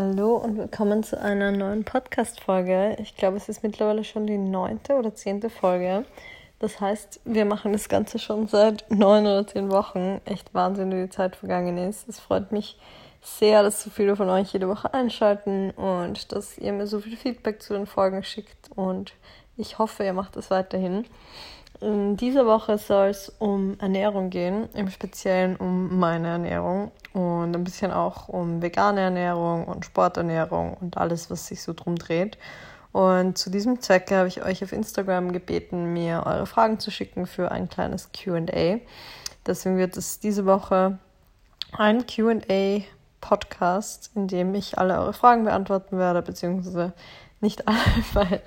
Hallo und willkommen zu einer neuen Podcast-Folge. Ich glaube, es ist mittlerweile schon die neunte oder zehnte Folge. Das heißt, wir machen das Ganze schon seit neun oder zehn Wochen. Echt Wahnsinn, wie die Zeit vergangen ist. Es freut mich sehr, dass so viele von euch jede Woche einschalten und dass ihr mir so viel Feedback zu den Folgen schickt. Und ich hoffe, ihr macht das weiterhin. In dieser Woche soll es um Ernährung gehen, im Speziellen um meine Ernährung und ein bisschen auch um vegane Ernährung und Sporternährung und alles, was sich so drum dreht. Und zu diesem Zweck habe ich euch auf Instagram gebeten, mir eure Fragen zu schicken für ein kleines QA. Deswegen wird es diese Woche ein QA-Podcast, in dem ich alle eure Fragen beantworten werde, beziehungsweise nicht alle, weil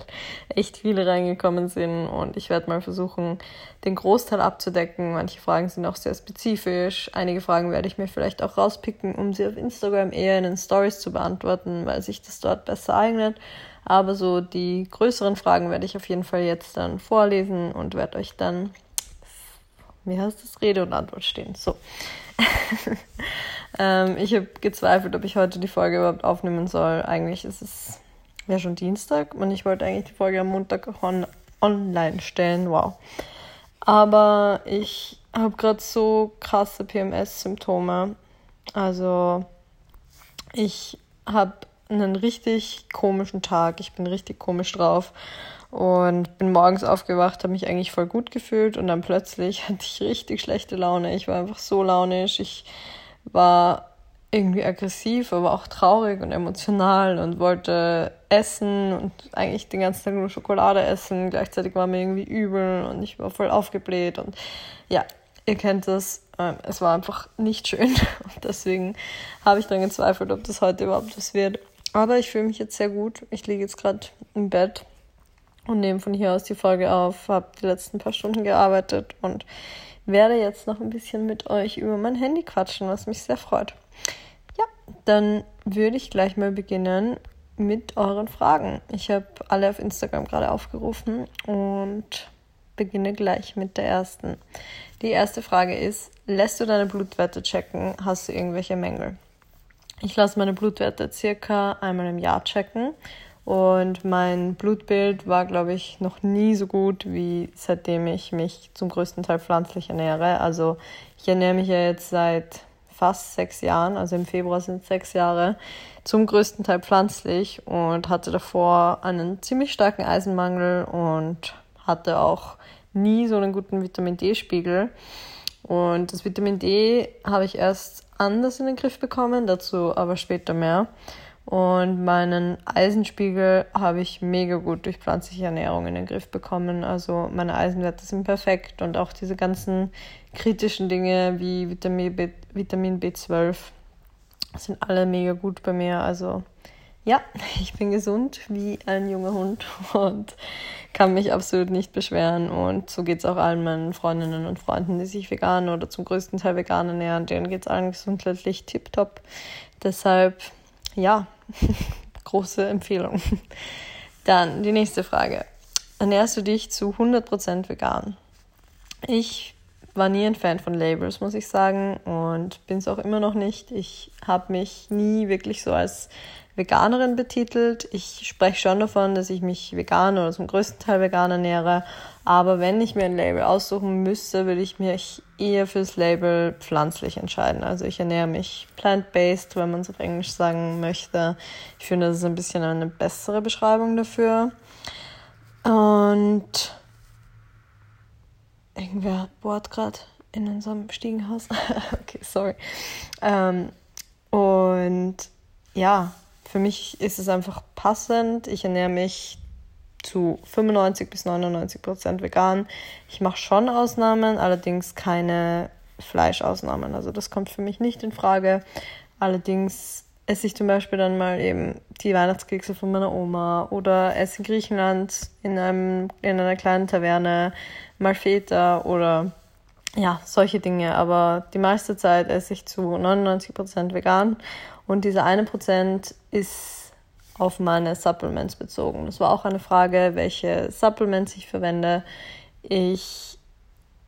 echt viele reingekommen sind und ich werde mal versuchen, den Großteil abzudecken. Manche Fragen sind auch sehr spezifisch. Einige Fragen werde ich mir vielleicht auch rauspicken, um sie auf Instagram eher in den Stories zu beantworten, weil sich das dort besser eignet. Aber so die größeren Fragen werde ich auf jeden Fall jetzt dann vorlesen und werde euch dann, wie heißt das, Rede und Antwort stehen. So. ähm, ich habe gezweifelt, ob ich heute die Folge überhaupt aufnehmen soll. Eigentlich ist es ja schon Dienstag und ich wollte eigentlich die Folge am Montag on online stellen. Wow. Aber ich habe gerade so krasse PMS-Symptome. Also ich habe einen richtig komischen Tag. Ich bin richtig komisch drauf und bin morgens aufgewacht, habe mich eigentlich voll gut gefühlt und dann plötzlich hatte ich richtig schlechte Laune. Ich war einfach so launisch. Ich war irgendwie aggressiv, aber auch traurig und emotional und wollte essen und eigentlich den ganzen Tag nur Schokolade essen. Gleichzeitig war mir irgendwie übel und ich war voll aufgebläht und ja, ihr kennt das. Ähm, es war einfach nicht schön und deswegen habe ich dann gezweifelt, ob das heute überhaupt was wird. Aber ich fühle mich jetzt sehr gut. Ich liege jetzt gerade im Bett und nehme von hier aus die Folge auf, habe die letzten paar Stunden gearbeitet und werde jetzt noch ein bisschen mit euch über mein Handy quatschen, was mich sehr freut. Ja, dann würde ich gleich mal beginnen mit euren Fragen. Ich habe alle auf Instagram gerade aufgerufen und beginne gleich mit der ersten. Die erste Frage ist, lässt du deine Blutwerte checken? Hast du irgendwelche Mängel? Ich lasse meine Blutwerte circa einmal im Jahr checken und mein Blutbild war, glaube ich, noch nie so gut wie seitdem ich mich zum größten Teil pflanzlich ernähre. Also ich ernähre mich ja jetzt seit fast sechs Jahren, also im Februar sind sechs Jahre, zum größten Teil pflanzlich und hatte davor einen ziemlich starken Eisenmangel und hatte auch nie so einen guten Vitamin D-Spiegel. Und das Vitamin D habe ich erst anders in den Griff bekommen, dazu aber später mehr. Und meinen Eisenspiegel habe ich mega gut durch pflanzliche Ernährung in den Griff bekommen. Also meine Eisenwerte sind perfekt und auch diese ganzen kritischen Dinge wie Vitamin, B, Vitamin B12 sind alle mega gut bei mir. Also ja, ich bin gesund wie ein junger Hund und kann mich absolut nicht beschweren. Und so geht es auch allen meinen Freundinnen und Freunden, die sich vegan oder zum größten Teil vegan ernähren. Denen geht es allen gesundheitlich tiptop. Deshalb ja, große Empfehlung. Dann die nächste Frage. Ernährst du dich zu 100% vegan? Ich war nie ein Fan von Labels, muss ich sagen, und bin es auch immer noch nicht. Ich habe mich nie wirklich so als Veganerin betitelt. Ich spreche schon davon, dass ich mich vegan oder zum größten Teil vegan ernähre. Aber wenn ich mir ein Label aussuchen müsste, würde ich mich eher fürs Label pflanzlich entscheiden. Also ich ernähre mich plant-based, wenn man es auf Englisch sagen möchte. Ich finde, das ist ein bisschen eine bessere Beschreibung dafür. Und irgendwer bohrt gerade in unserem Stiegenhaus. okay, sorry. Ähm, und ja, für mich ist es einfach passend. Ich ernähre mich zu 95 bis 99 Prozent vegan. Ich mache schon Ausnahmen, allerdings keine Fleischausnahmen. Also das kommt für mich nicht in Frage. Allerdings esse ich zum Beispiel dann mal eben die Weihnachtskekse von meiner Oma oder esse in Griechenland in, einem, in einer kleinen Taverne mal Feta oder ja, solche Dinge. Aber die meiste Zeit esse ich zu 99 Prozent vegan und dieser eine Prozent ist auf meine Supplements bezogen. Das war auch eine Frage, welche Supplements ich verwende. Ich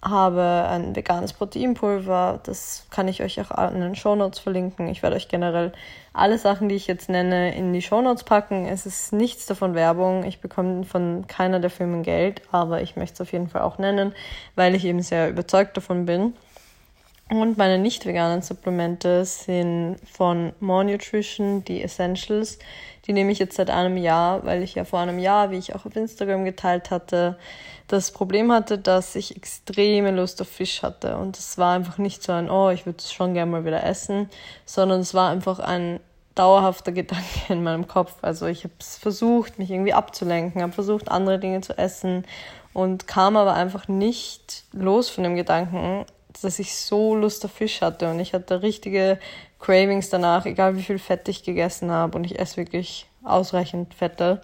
habe ein veganes Proteinpulver. Das kann ich euch auch in den Shownotes verlinken. Ich werde euch generell alle Sachen, die ich jetzt nenne, in die Shownotes packen. Es ist nichts davon Werbung. Ich bekomme von keiner der Firmen Geld, aber ich möchte es auf jeden Fall auch nennen, weil ich eben sehr überzeugt davon bin. Und meine nicht veganen Supplemente sind von More Nutrition, die Essentials. Die nehme ich jetzt seit einem Jahr, weil ich ja vor einem Jahr, wie ich auch auf Instagram geteilt hatte, das Problem hatte, dass ich extreme Lust auf Fisch hatte. Und es war einfach nicht so ein, oh, ich würde es schon gerne mal wieder essen, sondern es war einfach ein dauerhafter Gedanke in meinem Kopf. Also ich habe versucht, mich irgendwie abzulenken, habe versucht, andere Dinge zu essen und kam aber einfach nicht los von dem Gedanken, dass ich so Lust auf Fisch hatte und ich hatte richtige Cravings danach, egal wie viel Fett ich gegessen habe und ich esse wirklich ausreichend Fette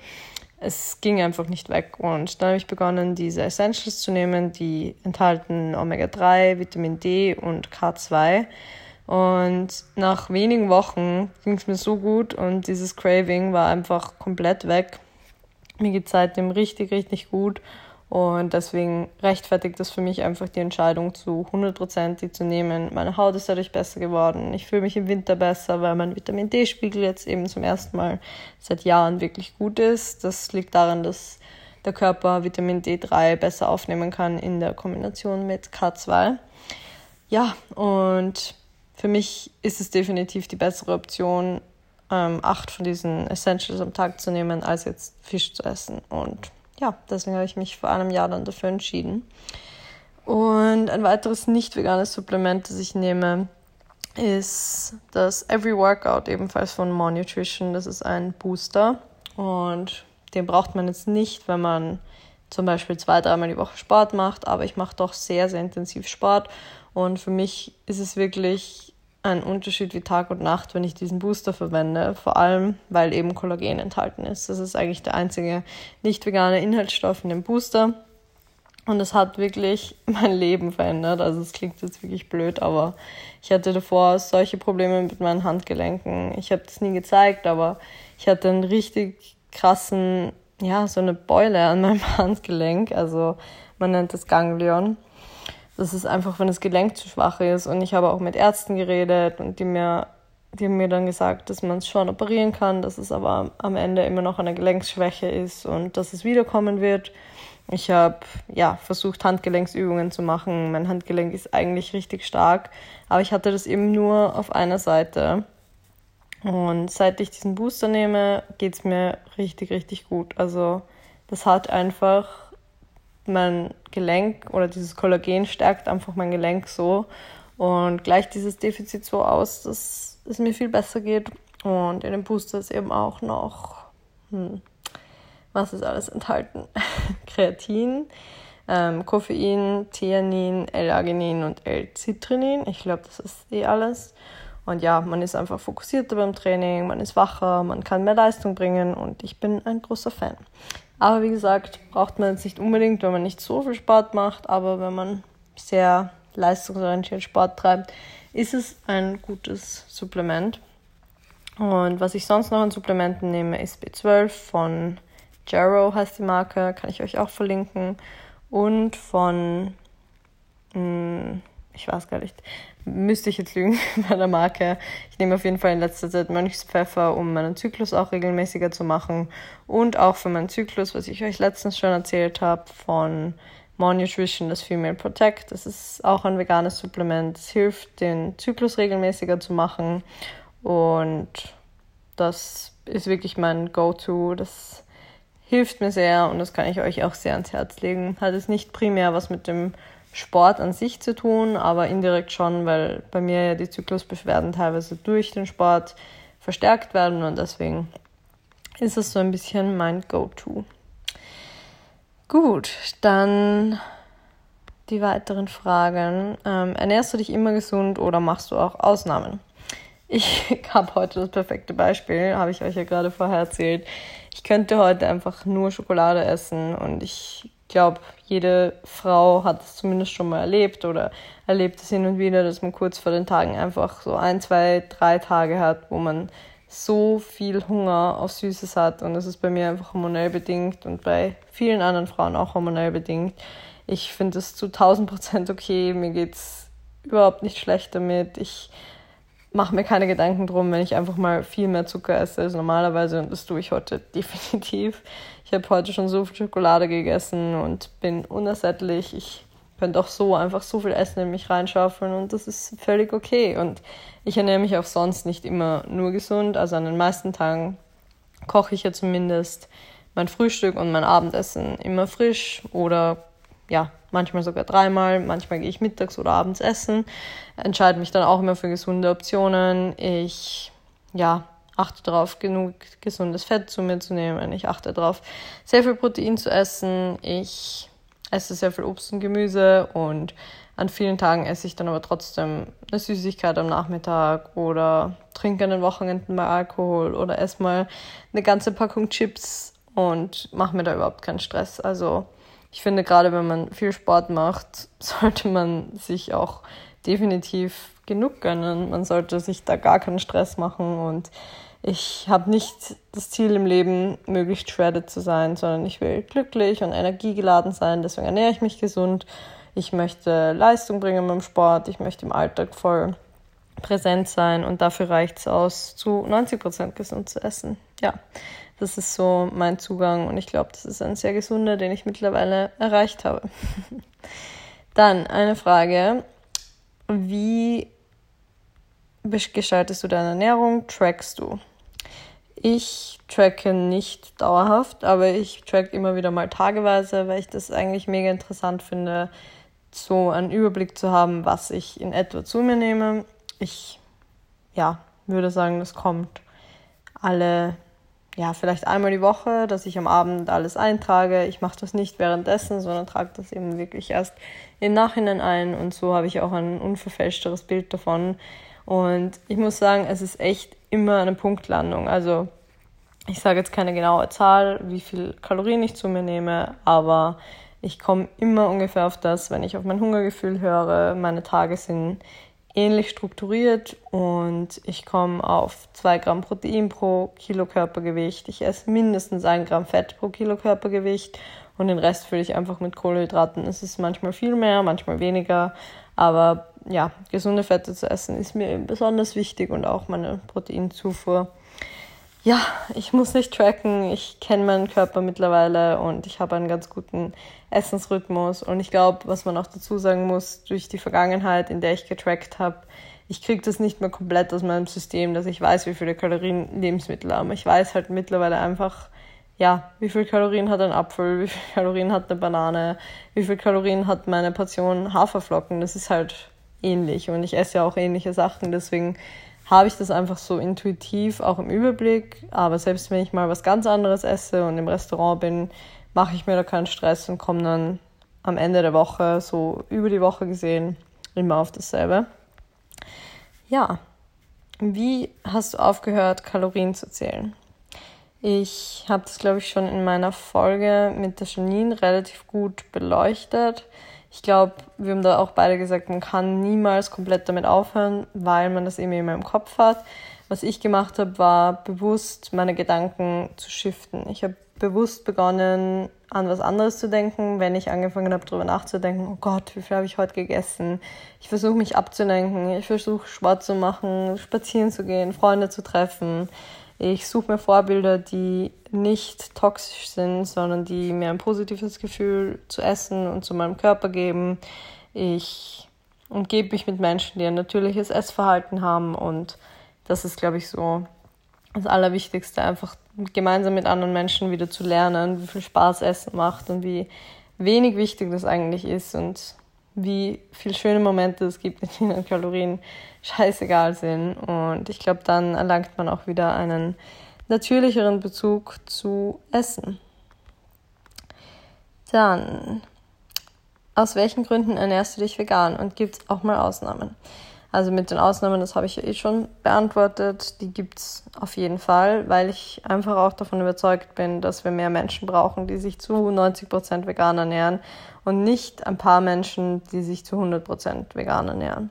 es ging einfach nicht weg. Und dann habe ich begonnen, diese Essentials zu nehmen, die enthalten Omega-3, Vitamin D und K2. Und nach wenigen Wochen ging es mir so gut und dieses Craving war einfach komplett weg. Mir geht es seitdem richtig, richtig gut. Und deswegen rechtfertigt das für mich einfach die Entscheidung zu 100% die zu nehmen. Meine Haut ist dadurch besser geworden. Ich fühle mich im Winter besser, weil mein Vitamin D-Spiegel jetzt eben zum ersten Mal seit Jahren wirklich gut ist. Das liegt daran, dass der Körper Vitamin D3 besser aufnehmen kann in der Kombination mit K2. Ja, und für mich ist es definitiv die bessere Option, ähm, acht von diesen Essentials am Tag zu nehmen, als jetzt Fisch zu essen. Und ja, deswegen habe ich mich vor einem Jahr dann dafür entschieden. Und ein weiteres nicht veganes Supplement, das ich nehme, ist das Every Workout, ebenfalls von More Nutrition. Das ist ein Booster und den braucht man jetzt nicht, wenn man zum Beispiel zwei, dreimal die Woche Sport macht, aber ich mache doch sehr, sehr intensiv Sport und für mich ist es wirklich ein Unterschied wie Tag und Nacht, wenn ich diesen Booster verwende. Vor allem, weil eben Kollagen enthalten ist. Das ist eigentlich der einzige nicht vegane Inhaltsstoff in dem Booster. Und es hat wirklich mein Leben verändert. Also es klingt jetzt wirklich blöd, aber ich hatte davor solche Probleme mit meinen Handgelenken. Ich habe das nie gezeigt, aber ich hatte einen richtig krassen, ja, so eine Beule an meinem Handgelenk. Also man nennt das Ganglion. Das ist einfach, wenn das Gelenk zu schwach ist. Und ich habe auch mit Ärzten geredet und die mir, die haben mir dann gesagt, dass man es schon operieren kann, dass es aber am Ende immer noch eine Gelenksschwäche ist und dass es wiederkommen wird. Ich habe ja versucht, Handgelenksübungen zu machen. Mein Handgelenk ist eigentlich richtig stark, aber ich hatte das eben nur auf einer Seite. Und seit ich diesen Booster nehme, geht es mir richtig, richtig gut. Also das hat einfach mein Gelenk oder dieses Kollagen stärkt einfach mein Gelenk so und gleicht dieses Defizit so aus, dass es mir viel besser geht. Und in dem Booster ist eben auch noch, hm, was ist alles enthalten? Kreatin, ähm, Koffein, Theanin, L-Arginin und L-Citrinin. Ich glaube, das ist eh alles. Und ja, man ist einfach fokussierter beim Training, man ist wacher, man kann mehr Leistung bringen und ich bin ein großer Fan. Aber wie gesagt, braucht man jetzt nicht unbedingt, wenn man nicht so viel Sport macht, aber wenn man sehr leistungsorientiert Sport treibt, ist es ein gutes Supplement. Und was ich sonst noch an Supplementen nehme, ist B12 von Jarrow heißt die Marke, kann ich euch auch verlinken. Und von, mh, hm, ich weiß gar nicht, müsste ich jetzt lügen bei der Marke. Ich nehme auf jeden Fall in letzter Zeit Mönchspfeffer, um meinen Zyklus auch regelmäßiger zu machen. Und auch für meinen Zyklus, was ich euch letztens schon erzählt habe, von More Nutrition, das Female Protect. Das ist auch ein veganes Supplement. Es hilft, den Zyklus regelmäßiger zu machen. Und das ist wirklich mein Go-To. Das hilft mir sehr und das kann ich euch auch sehr ans Herz legen. Hat es nicht primär was mit dem Sport an sich zu tun, aber indirekt schon, weil bei mir ja die Zyklusbeschwerden teilweise durch den Sport verstärkt werden und deswegen ist es so ein bisschen mein Go-To. Gut, dann die weiteren Fragen. Ähm, ernährst du dich immer gesund oder machst du auch Ausnahmen? Ich habe heute das perfekte Beispiel, habe ich euch ja gerade vorher erzählt. Ich könnte heute einfach nur Schokolade essen und ich glaube, jede Frau hat es zumindest schon mal erlebt oder erlebt es hin und wieder, dass man kurz vor den Tagen einfach so ein, zwei, drei Tage hat, wo man so viel Hunger auf Süßes hat und das ist bei mir einfach hormonell bedingt und bei vielen anderen Frauen auch hormonell bedingt. Ich finde es zu 1000 Prozent okay. Mir geht es überhaupt nicht schlecht damit. Ich mache mir keine Gedanken drum, wenn ich einfach mal viel mehr Zucker esse als normalerweise und das tue ich heute definitiv. Ich habe heute schon so viel Schokolade gegessen und bin unersättlich. Ich könnte auch so einfach so viel Essen in mich reinschaufeln und das ist völlig okay. Und ich ernähre mich auch sonst nicht immer nur gesund. Also an den meisten Tagen koche ich ja zumindest mein Frühstück und mein Abendessen immer frisch oder ja, manchmal sogar dreimal, manchmal gehe ich mittags oder abends essen, entscheide mich dann auch immer für gesunde Optionen. Ich, ja, achte darauf, genug gesundes Fett zu mir zu nehmen. Ich achte darauf, sehr viel Protein zu essen. Ich esse sehr viel Obst und Gemüse und an vielen Tagen esse ich dann aber trotzdem eine Süßigkeit am Nachmittag oder trinke an den Wochenenden mal Alkohol oder esse mal eine ganze Packung Chips und mache mir da überhaupt keinen Stress. Also ich finde, gerade wenn man viel Sport macht, sollte man sich auch definitiv genug gönnen. Man sollte sich da gar keinen Stress machen und ich habe nicht das Ziel im Leben, möglichst shredded zu sein, sondern ich will glücklich und energiegeladen sein. Deswegen ernähre ich mich gesund. Ich möchte Leistung bringen beim Sport. Ich möchte im Alltag voll präsent sein und dafür reicht es aus, zu 90 Prozent gesund zu essen. Ja, das ist so mein Zugang und ich glaube, das ist ein sehr gesunder, den ich mittlerweile erreicht habe. Dann eine Frage. Wie gestaltest du deine Ernährung? Trackst du? Ich tracke nicht dauerhaft, aber ich track immer wieder mal tageweise, weil ich das eigentlich mega interessant finde, so einen Überblick zu haben, was ich in etwa zu mir nehme. Ich ja, würde sagen, das kommt alle ja, vielleicht einmal die Woche, dass ich am Abend alles eintrage. Ich mache das nicht währenddessen, sondern trage das eben wirklich erst im Nachhinein ein und so habe ich auch ein unverfälschteres Bild davon. Und ich muss sagen, es ist echt immer eine Punktlandung. Also ich sage jetzt keine genaue Zahl, wie viel Kalorien ich zu mir nehme, aber ich komme immer ungefähr auf das, wenn ich auf mein Hungergefühl höre. Meine Tage sind ähnlich strukturiert und ich komme auf 2 Gramm Protein pro Kilo Körpergewicht. Ich esse mindestens 1 Gramm Fett pro Kilo Körpergewicht und den Rest fülle ich einfach mit Kohlenhydraten. Es ist manchmal viel mehr, manchmal weniger, aber ja, gesunde Fette zu essen ist mir besonders wichtig und auch meine Proteinzufuhr ja, ich muss nicht tracken. Ich kenne meinen Körper mittlerweile und ich habe einen ganz guten Essensrhythmus. Und ich glaube, was man auch dazu sagen muss, durch die Vergangenheit, in der ich getrackt habe, ich kriege das nicht mehr komplett aus meinem System, dass ich weiß, wie viele Kalorien Lebensmittel haben. Ich weiß halt mittlerweile einfach, ja, wie viel Kalorien hat ein Apfel, wie viel Kalorien hat eine Banane, wie viel Kalorien hat meine Portion Haferflocken. Das ist halt ähnlich und ich esse ja auch ähnliche Sachen. Deswegen habe ich das einfach so intuitiv auch im Überblick. Aber selbst wenn ich mal was ganz anderes esse und im Restaurant bin, mache ich mir da keinen Stress und komme dann am Ende der Woche, so über die Woche gesehen, immer auf dasselbe. Ja, wie hast du aufgehört, Kalorien zu zählen? Ich habe das, glaube ich, schon in meiner Folge mit der Janine relativ gut beleuchtet ich glaube, wir haben da auch beide gesagt, man kann niemals komplett damit aufhören, weil man das eben immer im Kopf hat. Was ich gemacht habe, war bewusst meine Gedanken zu shiften. Ich habe bewusst begonnen, an was anderes zu denken, wenn ich angefangen habe, darüber nachzudenken, oh Gott, wie viel habe ich heute gegessen? Ich versuche mich abzulenken, ich versuche Sport zu machen, spazieren zu gehen, Freunde zu treffen. Ich suche mir Vorbilder, die nicht toxisch sind, sondern die mir ein positives Gefühl zu essen und zu meinem Körper geben. Ich umgebe mich mit Menschen, die ein natürliches Essverhalten haben und das ist, glaube ich, so das Allerwichtigste, einfach gemeinsam mit anderen Menschen wieder zu lernen, wie viel Spaß Essen macht und wie wenig wichtig das eigentlich ist und wie viele schöne Momente es gibt, in denen Kalorien scheißegal sind. Und ich glaube, dann erlangt man auch wieder einen natürlicheren Bezug zu Essen. Dann, aus welchen Gründen ernährst du dich vegan und gibt es auch mal Ausnahmen? Also mit den Ausnahmen, das habe ich ja eh schon beantwortet, die gibt es auf jeden Fall, weil ich einfach auch davon überzeugt bin, dass wir mehr Menschen brauchen, die sich zu 90% vegan ernähren und nicht ein paar Menschen, die sich zu 100% vegan ernähren.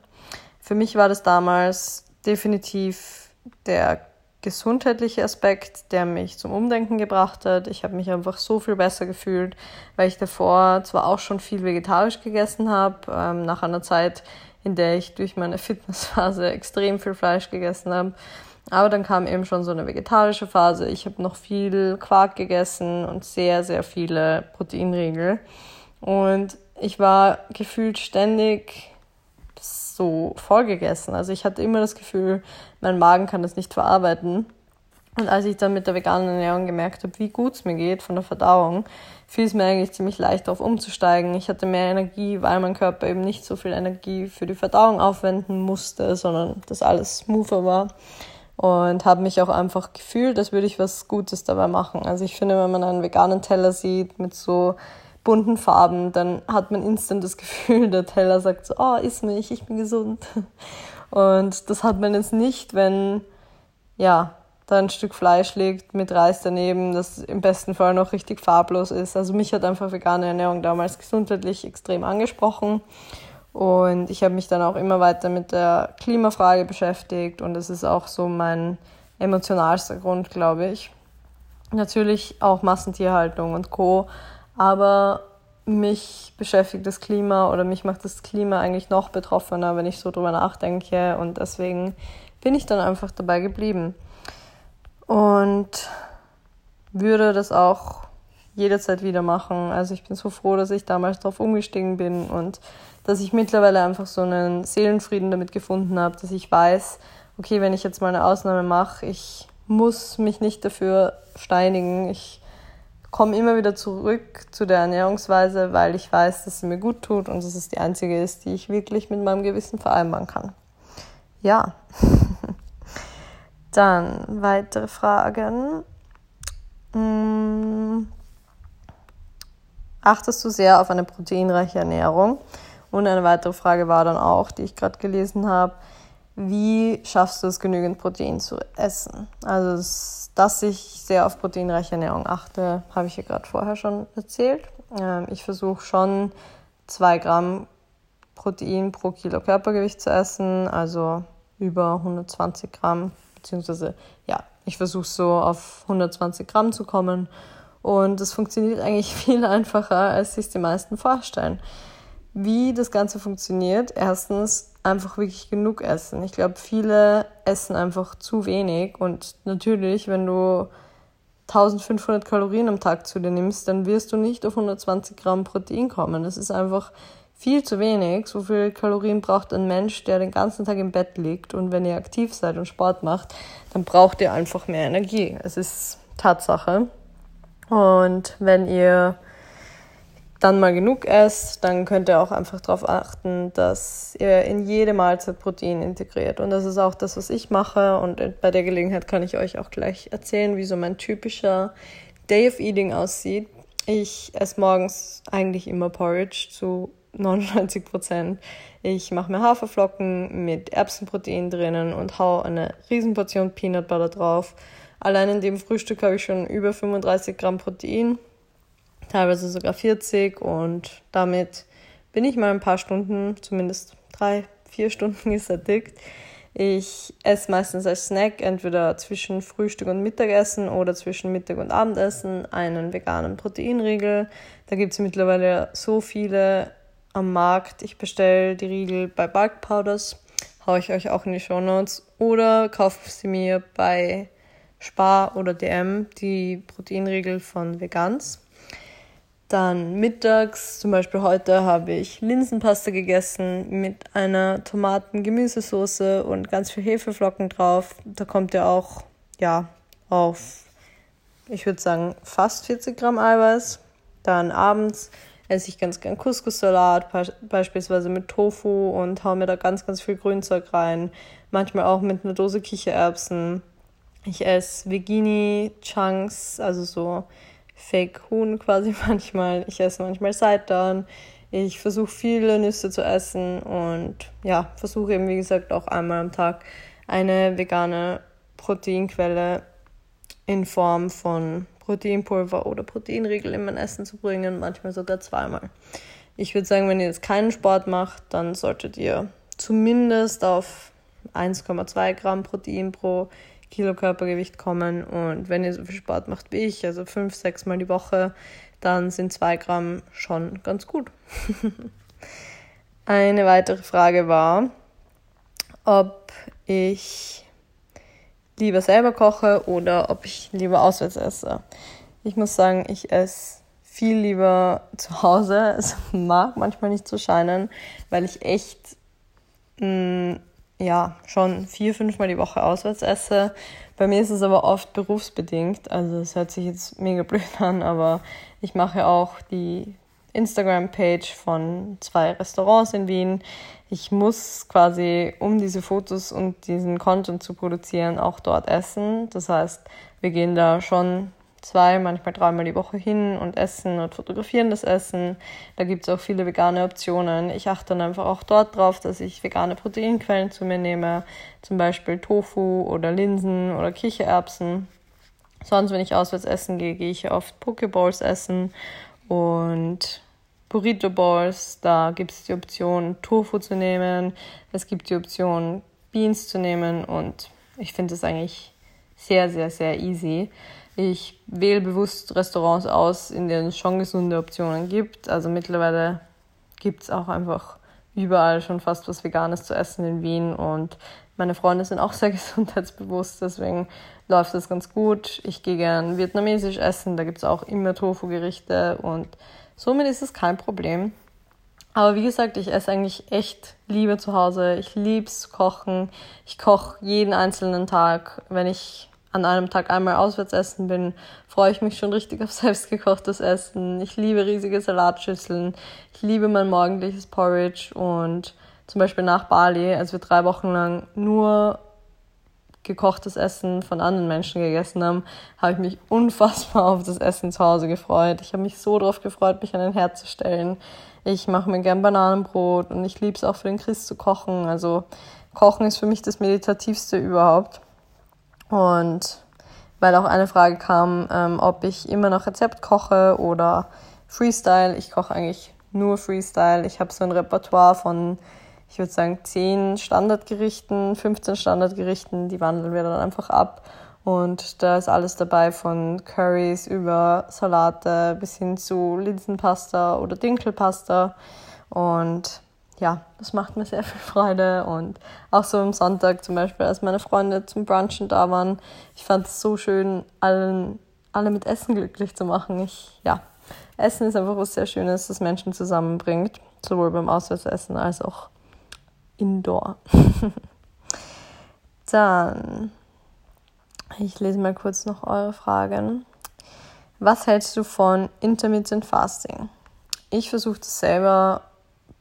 Für mich war das damals definitiv der gesundheitliche Aspekt, der mich zum Umdenken gebracht hat. Ich habe mich einfach so viel besser gefühlt, weil ich davor zwar auch schon viel vegetarisch gegessen habe, ähm, nach einer Zeit, in der ich durch meine Fitnessphase extrem viel Fleisch gegessen habe. Aber dann kam eben schon so eine vegetarische Phase. Ich habe noch viel Quark gegessen und sehr, sehr viele Proteinriegel. Und ich war gefühlt ständig so voll gegessen. Also ich hatte immer das Gefühl, mein Magen kann das nicht verarbeiten. Und als ich dann mit der veganen Ernährung gemerkt habe, wie gut es mir geht von der Verdauung, fiel es mir eigentlich ziemlich leicht darauf umzusteigen. Ich hatte mehr Energie, weil mein Körper eben nicht so viel Energie für die Verdauung aufwenden musste, sondern das alles smoother war. Und habe mich auch einfach gefühlt, als würde ich was Gutes dabei machen. Also ich finde, wenn man einen veganen Teller sieht mit so bunten Farben, dann hat man instant das Gefühl, der Teller sagt so, oh, iss mich, ich bin gesund. Und das hat man jetzt nicht, wenn, ja, da ein Stück Fleisch liegt mit Reis daneben, das im besten Fall noch richtig farblos ist. Also mich hat einfach vegane Ernährung damals gesundheitlich extrem angesprochen. Und ich habe mich dann auch immer weiter mit der Klimafrage beschäftigt und das ist auch so mein emotionalster Grund, glaube ich. Natürlich auch Massentierhaltung und Co. Aber mich beschäftigt das Klima oder mich macht das Klima eigentlich noch betroffener, wenn ich so drüber nachdenke. Und deswegen bin ich dann einfach dabei geblieben. Und würde das auch jederzeit wieder machen. Also ich bin so froh, dass ich damals darauf umgestiegen bin und dass ich mittlerweile einfach so einen Seelenfrieden damit gefunden habe, dass ich weiß, okay, wenn ich jetzt mal eine Ausnahme mache, ich muss mich nicht dafür steinigen. Ich komme immer wieder zurück zu der Ernährungsweise, weil ich weiß, dass sie mir gut tut und dass es die einzige ist, die ich wirklich mit meinem Gewissen vereinbaren kann. Ja. Dann weitere Fragen. Hm. Achtest du sehr auf eine proteinreiche Ernährung? Und eine weitere Frage war dann auch, die ich gerade gelesen habe, wie schaffst du es, genügend Protein zu essen? Also, dass ich sehr auf proteinreiche Ernährung achte, habe ich ja gerade vorher schon erzählt. Ähm, ich versuche schon zwei Gramm Protein pro Kilo Körpergewicht zu essen, also über 120 Gramm, beziehungsweise ja, ich versuche so auf 120 Gramm zu kommen. Und das funktioniert eigentlich viel einfacher, als sich die meisten vorstellen. Wie das Ganze funktioniert, erstens einfach wirklich genug essen. Ich glaube, viele essen einfach zu wenig und natürlich, wenn du 1500 Kalorien am Tag zu dir nimmst, dann wirst du nicht auf 120 Gramm Protein kommen. Das ist einfach viel zu wenig. So viel Kalorien braucht ein Mensch, der den ganzen Tag im Bett liegt. Und wenn ihr aktiv seid und Sport macht, dann braucht ihr einfach mehr Energie. Es ist Tatsache. Und wenn ihr dann mal genug esst, dann könnt ihr auch einfach darauf achten, dass ihr in jede Mahlzeit Protein integriert. Und das ist auch das, was ich mache. Und bei der Gelegenheit kann ich euch auch gleich erzählen, wie so mein typischer Day of Eating aussieht. Ich esse morgens eigentlich immer Porridge zu 99 Prozent. Ich mache mir Haferflocken mit Erbsenprotein drinnen und hau eine Riesenportion Peanut Butter drauf. Allein in dem Frühstück habe ich schon über 35 Gramm Protein teilweise sogar 40 und damit bin ich mal ein paar Stunden, zumindest drei, vier Stunden gesättigt. Ich esse meistens als Snack entweder zwischen Frühstück und Mittagessen oder zwischen Mittag und Abendessen einen veganen Proteinriegel. Da gibt es mittlerweile so viele am Markt. Ich bestelle die Riegel bei Bulk Powders, haue ich euch auch in die Show Notes oder kaufe sie mir bei Spar oder DM, die Proteinriegel von Vegans. Dann mittags, zum Beispiel heute, habe ich Linsenpaste gegessen mit einer Tomaten-Gemüsesoße und ganz viel Hefeflocken drauf. Da kommt ja auch, ja, auf, ich würde sagen, fast 40 Gramm Eiweiß. Dann abends esse ich ganz gern Couscous-Salat, beispielsweise mit Tofu und haue mir da ganz, ganz viel Grünzeug rein. Manchmal auch mit einer Dose Kichererbsen. Ich esse Vegini-Chunks, also so Fake-Huhn quasi manchmal. Ich esse manchmal Seitan. Ich versuche viele Nüsse zu essen und ja, versuche eben wie gesagt auch einmal am Tag eine vegane Proteinquelle in Form von Proteinpulver oder Proteinriegel in mein Essen zu bringen, manchmal sogar zweimal. Ich würde sagen, wenn ihr jetzt keinen Sport macht, dann solltet ihr zumindest auf 1,2 Gramm Protein pro Kilo Körpergewicht kommen. Und wenn ihr so viel Sport macht wie ich, also fünf, sechs Mal die Woche, dann sind zwei Gramm schon ganz gut. Eine weitere Frage war, ob ich lieber selber koche oder ob ich lieber auswärts esse. Ich muss sagen, ich esse viel lieber zu Hause. Es mag manchmal nicht so scheinen, weil ich echt mh, mm, ja schon vier, fünfmal die Woche auswärts esse. Bei mir ist es aber oft berufsbedingt. Also es hört sich jetzt mega blöd an, aber ich mache auch die Instagram-Page von zwei Restaurants in Wien. Ich muss quasi, um diese Fotos und diesen Content zu produzieren, auch dort essen. Das heißt, wir gehen da schon zwei, manchmal dreimal die Woche hin und essen und fotografieren das Essen. Da gibt es auch viele vegane Optionen. Ich achte dann einfach auch dort drauf, dass ich vegane Proteinquellen zu mir nehme, zum Beispiel Tofu oder Linsen oder Kichererbsen. Sonst, wenn ich auswärts essen gehe, gehe ich oft Pokeballs essen und Burrito Balls. Da gibt es die Option, Tofu zu nehmen. Es gibt die Option, Beans zu nehmen und ich finde es eigentlich sehr, sehr, sehr easy. Ich wähle bewusst Restaurants aus, in denen es schon gesunde Optionen gibt. Also mittlerweile gibt es auch einfach überall schon fast was Veganes zu essen in Wien und meine Freunde sind auch sehr gesundheitsbewusst, deswegen läuft das ganz gut. Ich gehe gern vietnamesisch essen, da gibt es auch immer Tofu-Gerichte und somit ist es kein Problem. Aber wie gesagt, ich esse eigentlich echt lieber zu Hause. Ich liebe es kochen. Ich koche jeden einzelnen Tag. Wenn ich an einem Tag einmal auswärts essen bin, freue ich mich schon richtig auf selbstgekochtes Essen. Ich liebe riesige Salatschüsseln. Ich liebe mein morgendliches Porridge und zum Beispiel nach Bali, als wir drei Wochen lang nur gekochtes Essen von anderen Menschen gegessen haben, habe ich mich unfassbar auf das Essen zu Hause gefreut. Ich habe mich so darauf gefreut, mich an den Herd zu stellen. Ich mache mir gern Bananenbrot und ich liebe es auch für den Chris zu kochen. Also Kochen ist für mich das Meditativste überhaupt. Und weil auch eine Frage kam, ähm, ob ich immer noch Rezept koche oder Freestyle. Ich koche eigentlich nur Freestyle. Ich habe so ein Repertoire von, ich würde sagen, 10 Standardgerichten, 15 Standardgerichten, die wandeln wir dann einfach ab. Und da ist alles dabei von Currys über Salate bis hin zu Linsenpasta oder Dinkelpasta. Und ja, das macht mir sehr viel Freude. Und auch so am Sonntag zum Beispiel, als meine Freunde zum Brunchen da waren, ich fand es so schön, allen, alle mit Essen glücklich zu machen. Ich, ja, Essen ist einfach was sehr Schönes, das Menschen zusammenbringt, sowohl beim Auswärtsessen als auch indoor. Dann, ich lese mal kurz noch eure Fragen. Was hältst du von Intermittent Fasting? Ich versuche das selber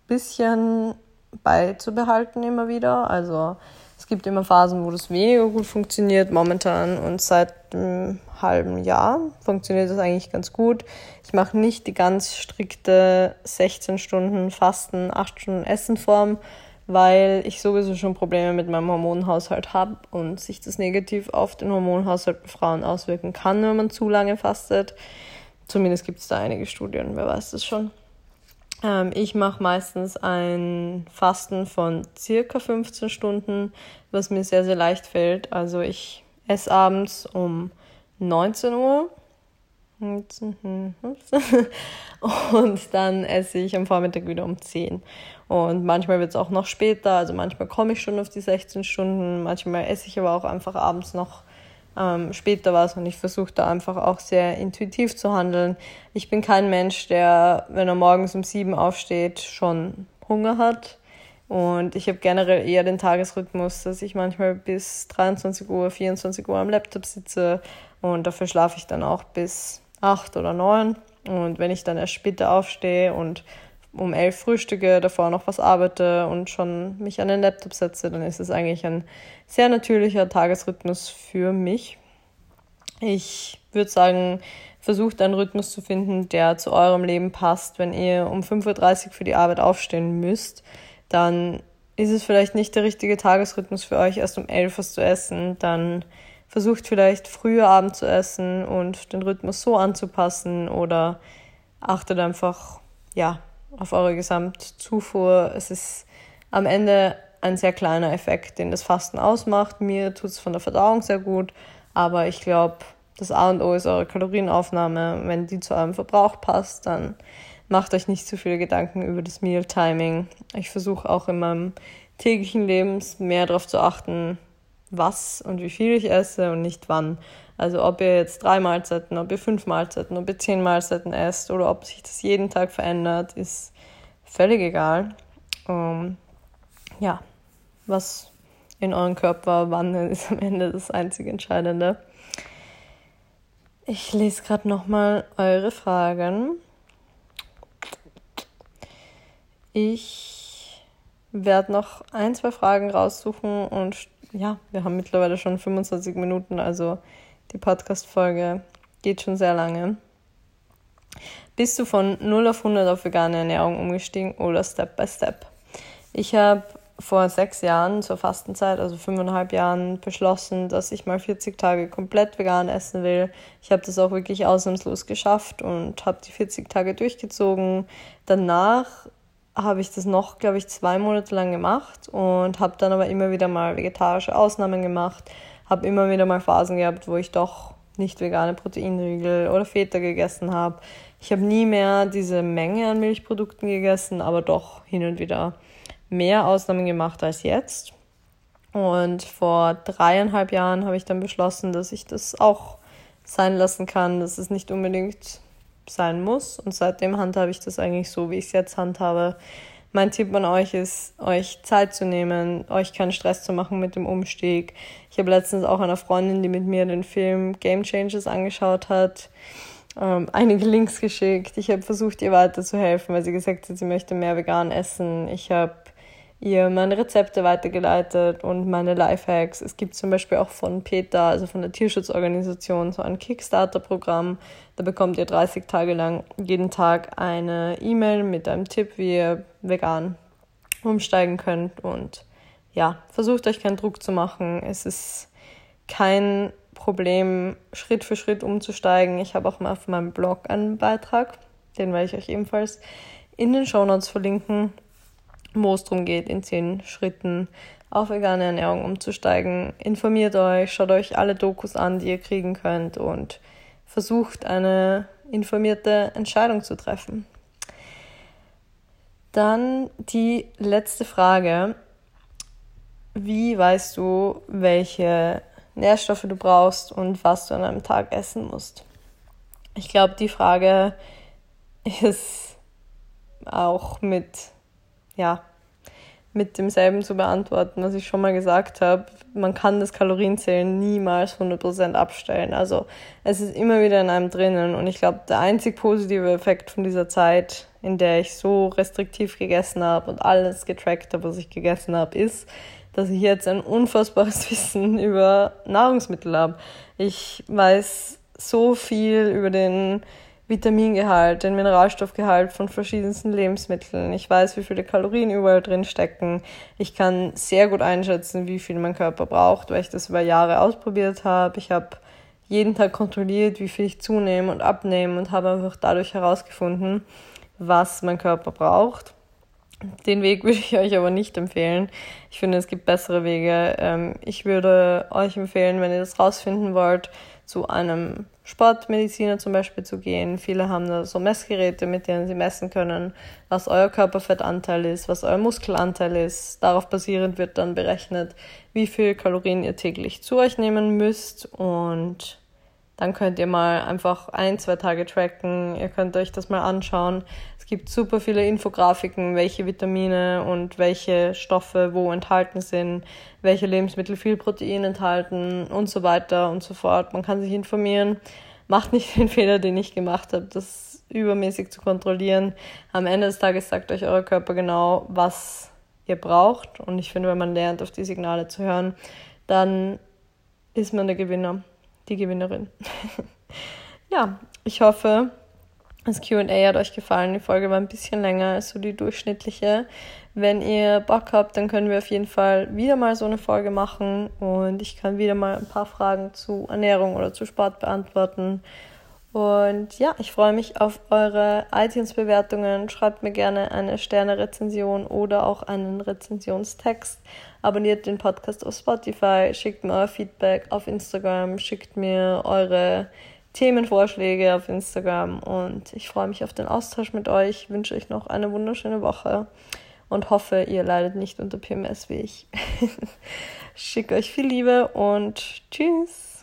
bisschen beizubehalten immer wieder. Also es gibt immer Phasen, wo das weniger gut funktioniert momentan und seit einem halben Jahr funktioniert das eigentlich ganz gut. Ich mache nicht die ganz strikte 16 Stunden Fasten, 8 Stunden Essenform, weil ich sowieso schon Probleme mit meinem Hormonhaushalt habe und sich das negativ auf den Hormonhaushalt bei Frauen auswirken kann, wenn man zu lange fastet. Zumindest gibt es da einige Studien, wer weiß das schon. Ähm, ich mache meistens ein Fasten von circa 15 Stunden, was mir sehr, sehr leicht fällt. Also ich esse abends um 19 Uhr. und dann esse ich am Vormittag wieder um 10. Und manchmal wird es auch noch später, also manchmal komme ich schon auf die 16 Stunden, manchmal esse ich aber auch einfach abends noch ähm, später was und ich versuche da einfach auch sehr intuitiv zu handeln. Ich bin kein Mensch, der, wenn er morgens um sieben aufsteht, schon Hunger hat. Und ich habe generell eher den Tagesrhythmus, dass ich manchmal bis 23 Uhr, 24 Uhr am Laptop sitze und dafür schlafe ich dann auch bis 8 oder 9. Und wenn ich dann erst später aufstehe und um elf frühstücke, davor noch was arbeite und schon mich an den Laptop setze, dann ist es eigentlich ein sehr natürlicher Tagesrhythmus für mich. Ich würde sagen, versucht einen Rhythmus zu finden, der zu eurem Leben passt. Wenn ihr um 5.30 Uhr für die Arbeit aufstehen müsst, dann ist es vielleicht nicht der richtige Tagesrhythmus für euch, erst um 11 Uhr was zu essen. Dann versucht vielleicht früher Abend zu essen und den Rhythmus so anzupassen oder achtet einfach, ja, auf eure Gesamtzufuhr. Es ist am Ende ein sehr kleiner Effekt, den das Fasten ausmacht. Mir tut es von der Verdauung sehr gut, aber ich glaube, das A und O ist eure Kalorienaufnahme. Wenn die zu eurem Verbrauch passt, dann macht euch nicht zu viele Gedanken über das Meal-Timing. Ich versuche auch in meinem täglichen Leben mehr darauf zu achten, was und wie viel ich esse und nicht wann. Also ob ihr jetzt drei Mahlzeiten, ob ihr fünf Mahlzeiten, ob ihr zehn Mahlzeiten esst oder ob sich das jeden Tag verändert, ist völlig egal. Ähm, ja, was in eurem Körper wandelt, ist am Ende das einzig Entscheidende. Ich lese gerade nochmal eure Fragen. Ich werde noch ein, zwei Fragen raussuchen und ja, wir haben mittlerweile schon 25 Minuten, also die Podcast-Folge geht schon sehr lange. Bist du von 0 auf 100 auf vegane Ernährung umgestiegen oder Step by Step? Ich habe vor sechs Jahren zur Fastenzeit, also fünfeinhalb Jahren, beschlossen, dass ich mal 40 Tage komplett vegan essen will. Ich habe das auch wirklich ausnahmslos geschafft und habe die 40 Tage durchgezogen. Danach habe ich das noch, glaube ich, zwei Monate lang gemacht und habe dann aber immer wieder mal vegetarische Ausnahmen gemacht, habe immer wieder mal Phasen gehabt, wo ich doch nicht vegane Proteinriegel oder Feta gegessen habe. Ich habe nie mehr diese Menge an Milchprodukten gegessen, aber doch hin und wieder mehr Ausnahmen gemacht als jetzt. Und vor dreieinhalb Jahren habe ich dann beschlossen, dass ich das auch sein lassen kann, dass es nicht unbedingt sein muss. Und seitdem handhabe ich das eigentlich so, wie ich es jetzt handhabe. Mein Tipp an euch ist, euch Zeit zu nehmen, euch keinen Stress zu machen mit dem Umstieg. Ich habe letztens auch einer Freundin, die mit mir den Film Game Changers angeschaut hat, ähm, einige Links geschickt. Ich habe versucht, ihr weiterzuhelfen, weil sie gesagt hat, sie möchte mehr vegan essen. Ich habe ihr meine Rezepte weitergeleitet und meine Lifehacks. Es gibt zum Beispiel auch von PETA, also von der Tierschutzorganisation, so ein Kickstarter-Programm. Da bekommt ihr 30 Tage lang jeden Tag eine E-Mail mit einem Tipp, wie ihr vegan umsteigen könnt. Und ja, versucht euch keinen Druck zu machen. Es ist kein Problem, Schritt für Schritt umzusteigen. Ich habe auch mal auf meinem Blog einen Beitrag, den werde ich euch ebenfalls in den Show Notes verlinken wo es darum geht, in zehn Schritten auf vegane Ernährung umzusteigen. Informiert euch, schaut euch alle Dokus an, die ihr kriegen könnt und versucht eine informierte Entscheidung zu treffen. Dann die letzte Frage. Wie weißt du, welche Nährstoffe du brauchst und was du an einem Tag essen musst? Ich glaube, die Frage ist auch mit ja, mit demselben zu beantworten, was ich schon mal gesagt habe. Man kann das Kalorienzählen niemals 100% abstellen. Also es ist immer wieder in einem drinnen. Und ich glaube, der einzig positive Effekt von dieser Zeit, in der ich so restriktiv gegessen habe und alles getrackt habe, was ich gegessen habe, ist, dass ich jetzt ein unfassbares Wissen über Nahrungsmittel habe. Ich weiß so viel über den Vitamingehalt, den Mineralstoffgehalt von verschiedensten Lebensmitteln. Ich weiß, wie viele Kalorien überall drin stecken. Ich kann sehr gut einschätzen, wie viel mein Körper braucht, weil ich das über Jahre ausprobiert habe. Ich habe jeden Tag kontrolliert, wie viel ich zunehme und abnehme und habe einfach dadurch herausgefunden, was mein Körper braucht. Den Weg würde ich euch aber nicht empfehlen. Ich finde, es gibt bessere Wege. Ähm, ich würde euch empfehlen, wenn ihr das rausfinden wollt, zu einem Sportmediziner zum Beispiel zu gehen. Viele haben da so Messgeräte, mit denen sie messen können, was euer Körperfettanteil ist, was euer Muskelanteil ist. Darauf basierend wird dann berechnet, wie viel Kalorien ihr täglich zu euch nehmen müsst und dann könnt ihr mal einfach ein, zwei Tage tracken. Ihr könnt euch das mal anschauen. Es gibt super viele Infografiken, welche Vitamine und welche Stoffe wo enthalten sind, welche Lebensmittel viel Protein enthalten und so weiter und so fort. Man kann sich informieren. Macht nicht den Fehler, den ich gemacht habe, das übermäßig zu kontrollieren. Am Ende des Tages sagt euch euer Körper genau, was ihr braucht. Und ich finde, wenn man lernt, auf die Signale zu hören, dann ist man der Gewinner die Gewinnerin. ja, ich hoffe, das QA hat euch gefallen. Die Folge war ein bisschen länger als so die durchschnittliche. Wenn ihr Bock habt, dann können wir auf jeden Fall wieder mal so eine Folge machen und ich kann wieder mal ein paar Fragen zu Ernährung oder zu Sport beantworten. Und ja, ich freue mich auf eure iTunes-Bewertungen. Schreibt mir gerne eine Sterne-Rezension oder auch einen Rezensionstext. Abonniert den Podcast auf Spotify, schickt mir euer Feedback auf Instagram, schickt mir eure Themenvorschläge auf Instagram und ich freue mich auf den Austausch mit euch. Wünsche euch noch eine wunderschöne Woche und hoffe, ihr leidet nicht unter PMS wie ich. Schicke euch viel Liebe und tschüss.